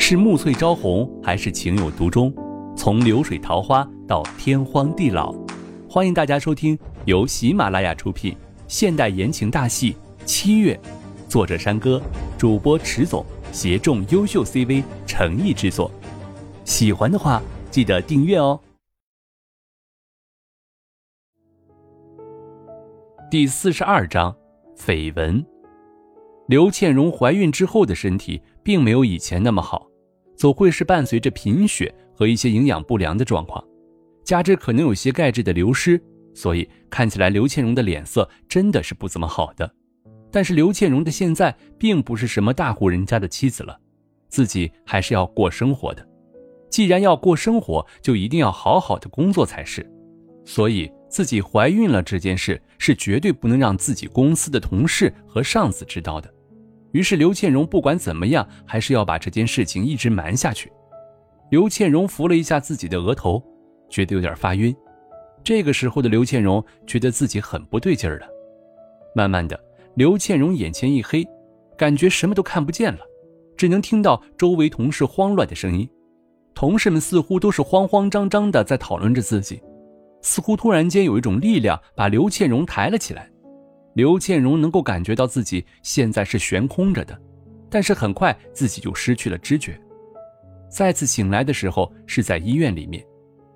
是暮翠朝红，还是情有独钟？从流水桃花到天荒地老，欢迎大家收听由喜马拉雅出品现代言情大戏《七月》，作者山歌，主播迟总，协众优秀 CV 诚意制作。喜欢的话，记得订阅哦。第四十二章，绯闻。刘倩蓉怀孕之后的身体并没有以前那么好，总会是伴随着贫血和一些营养不良的状况，加之可能有些钙质的流失，所以看起来刘倩蓉的脸色真的是不怎么好的。但是刘倩蓉的现在并不是什么大户人家的妻子了，自己还是要过生活的。既然要过生活，就一定要好好的工作才是。所以自己怀孕了这件事是绝对不能让自己公司的同事和上司知道的。于是刘倩蓉不管怎么样，还是要把这件事情一直瞒下去。刘倩蓉扶了一下自己的额头，觉得有点发晕。这个时候的刘倩蓉觉得自己很不对劲儿了。慢慢的，刘倩蓉眼前一黑，感觉什么都看不见了，只能听到周围同事慌乱的声音。同事们似乎都是慌慌张张的在讨论着自己，似乎突然间有一种力量把刘倩蓉抬了起来。刘倩蓉能够感觉到自己现在是悬空着的，但是很快自己就失去了知觉。再次醒来的时候是在医院里面，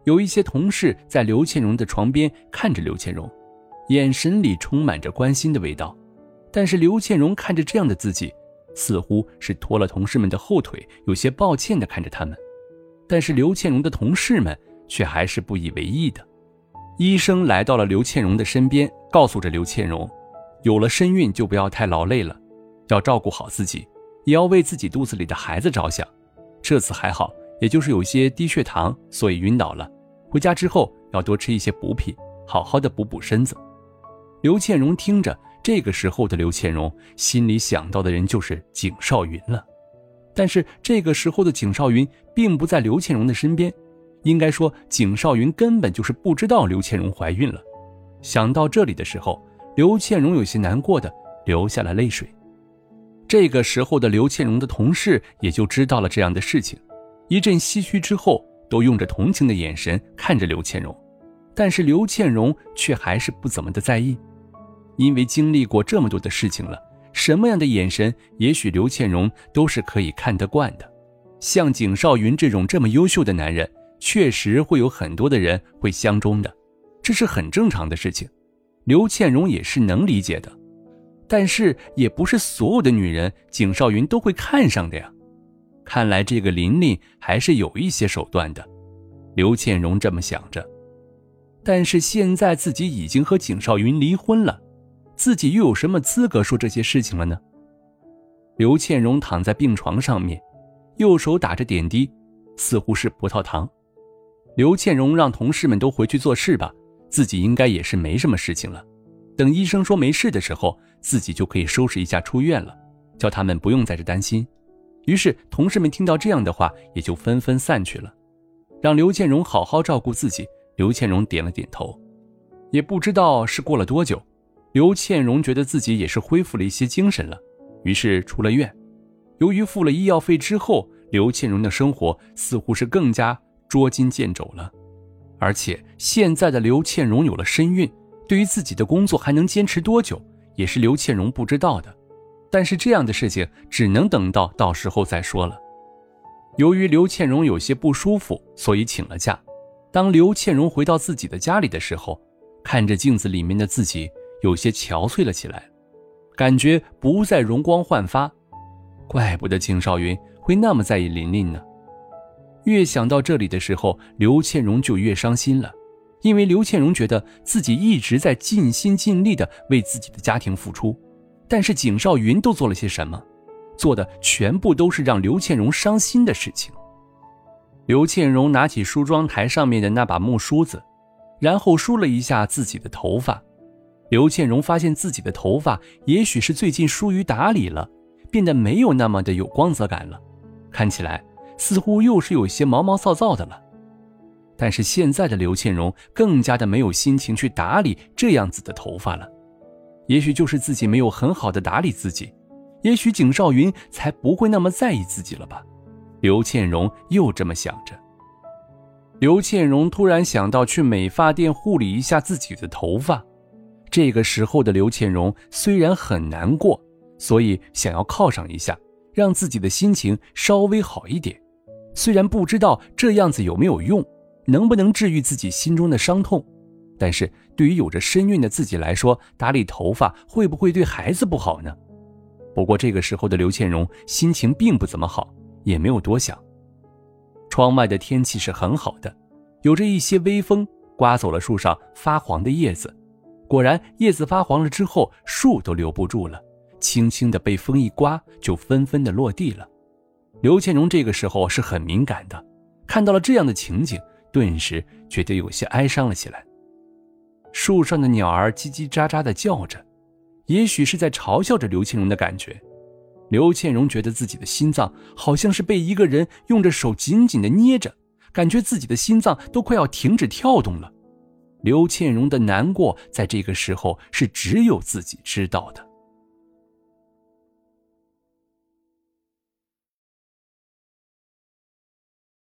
有一些同事在刘倩蓉的床边看着刘倩蓉，眼神里充满着关心的味道。但是刘倩蓉看着这样的自己，似乎是拖了同事们的后腿，有些抱歉地看着他们。但是刘倩蓉的同事们却还是不以为意的。医生来到了刘倩蓉的身边，告诉着刘倩蓉。有了身孕就不要太劳累了，要照顾好自己，也要为自己肚子里的孩子着想。这次还好，也就是有些低血糖，所以晕倒了。回家之后要多吃一些补品，好好的补补身子。刘倩荣听着，这个时候的刘倩荣心里想到的人就是景少云了。但是这个时候的景少云并不在刘倩荣的身边，应该说景少云根本就是不知道刘倩荣怀孕了。想到这里的时候。刘倩蓉有些难过的流下了泪水。这个时候的刘倩蓉的同事也就知道了这样的事情，一阵唏嘘之后，都用着同情的眼神看着刘倩蓉，但是刘倩蓉却还是不怎么的在意，因为经历过这么多的事情了，什么样的眼神，也许刘倩蓉都是可以看得惯的。像景少云这种这么优秀的男人，确实会有很多的人会相中的，这是很正常的事情。刘倩蓉也是能理解的，但是也不是所有的女人景少云都会看上的呀。看来这个琳琳还是有一些手段的，刘倩蓉这么想着。但是现在自己已经和景少云离婚了，自己又有什么资格说这些事情了呢？刘倩蓉躺在病床上面，右手打着点滴，似乎是葡萄糖。刘倩蓉让同事们都回去做事吧。自己应该也是没什么事情了，等医生说没事的时候，自己就可以收拾一下出院了，叫他们不用在这担心。于是同事们听到这样的话，也就纷纷散去了，让刘倩荣好好照顾自己。刘倩荣点了点头，也不知道是过了多久，刘倩荣觉得自己也是恢复了一些精神了，于是出了院。由于付了医药费之后，刘倩荣的生活似乎是更加捉襟见肘了。而且现在的刘倩蓉有了身孕，对于自己的工作还能坚持多久，也是刘倩蓉不知道的。但是这样的事情只能等到到时候再说了。由于刘倩蓉有些不舒服，所以请了假。当刘倩蓉回到自己的家里的时候，看着镜子里面的自己，有些憔悴了起来，感觉不再容光焕发。怪不得景少云会那么在意琳琳呢。越想到这里的时候，刘倩蓉就越伤心了，因为刘倩蓉觉得自己一直在尽心尽力的为自己的家庭付出，但是景少云都做了些什么？做的全部都是让刘倩蓉伤心的事情。刘倩蓉拿起梳妆台上面的那把木梳子，然后梳了一下自己的头发。刘倩蓉发现自己的头发也许是最近疏于打理了，变得没有那么的有光泽感了，看起来。似乎又是有些毛毛躁躁的了，但是现在的刘倩蓉更加的没有心情去打理这样子的头发了。也许就是自己没有很好的打理自己，也许景少云才不会那么在意自己了吧。刘倩荣又这么想着。刘倩荣突然想到去美发店护理一下自己的头发。这个时候的刘倩荣虽然很难过，所以想要犒赏一下，让自己的心情稍微好一点。虽然不知道这样子有没有用，能不能治愈自己心中的伤痛，但是对于有着身孕的自己来说，打理头发会不会对孩子不好呢？不过这个时候的刘倩荣心情并不怎么好，也没有多想。窗外的天气是很好的，有着一些微风，刮走了树上发黄的叶子。果然，叶子发黄了之后，树都留不住了，轻轻的被风一刮，就纷纷的落地了。刘倩荣这个时候是很敏感的，看到了这样的情景，顿时觉得有些哀伤了起来。树上的鸟儿叽叽喳喳的叫着，也许是在嘲笑着刘倩荣的感觉。刘倩荣觉得自己的心脏好像是被一个人用着手紧紧的捏着，感觉自己的心脏都快要停止跳动了。刘倩荣的难过，在这个时候是只有自己知道的。